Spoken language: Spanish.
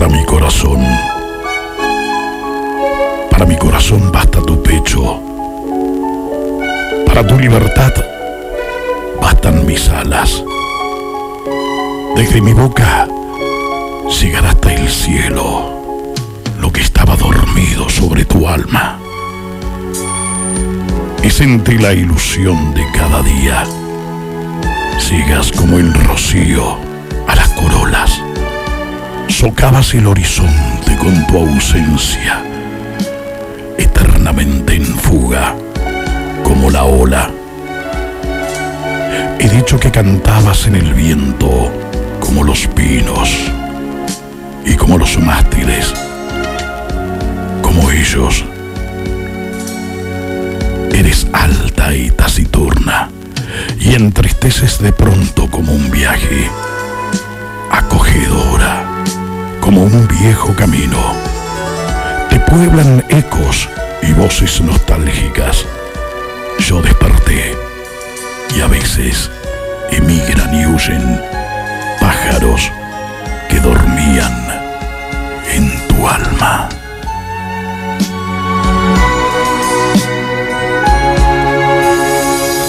para mi corazón. Para mi corazón basta tu pecho. Para tu libertad bastan mis alas. Desde mi boca llegará hasta el cielo lo que estaba dormido sobre tu alma. Y sentí la ilusión de cada día. Sigas como el rocío a las corolas Socavas el horizonte con tu ausencia, eternamente en fuga, como la ola. He dicho que cantabas en el viento como los pinos y como los mástiles, como ellos. Eres alta y taciturna y entristeces de pronto como un viaje, acogedora un viejo camino. Te pueblan ecos y voces nostálgicas. Yo desperté y a veces emigran y huyen pájaros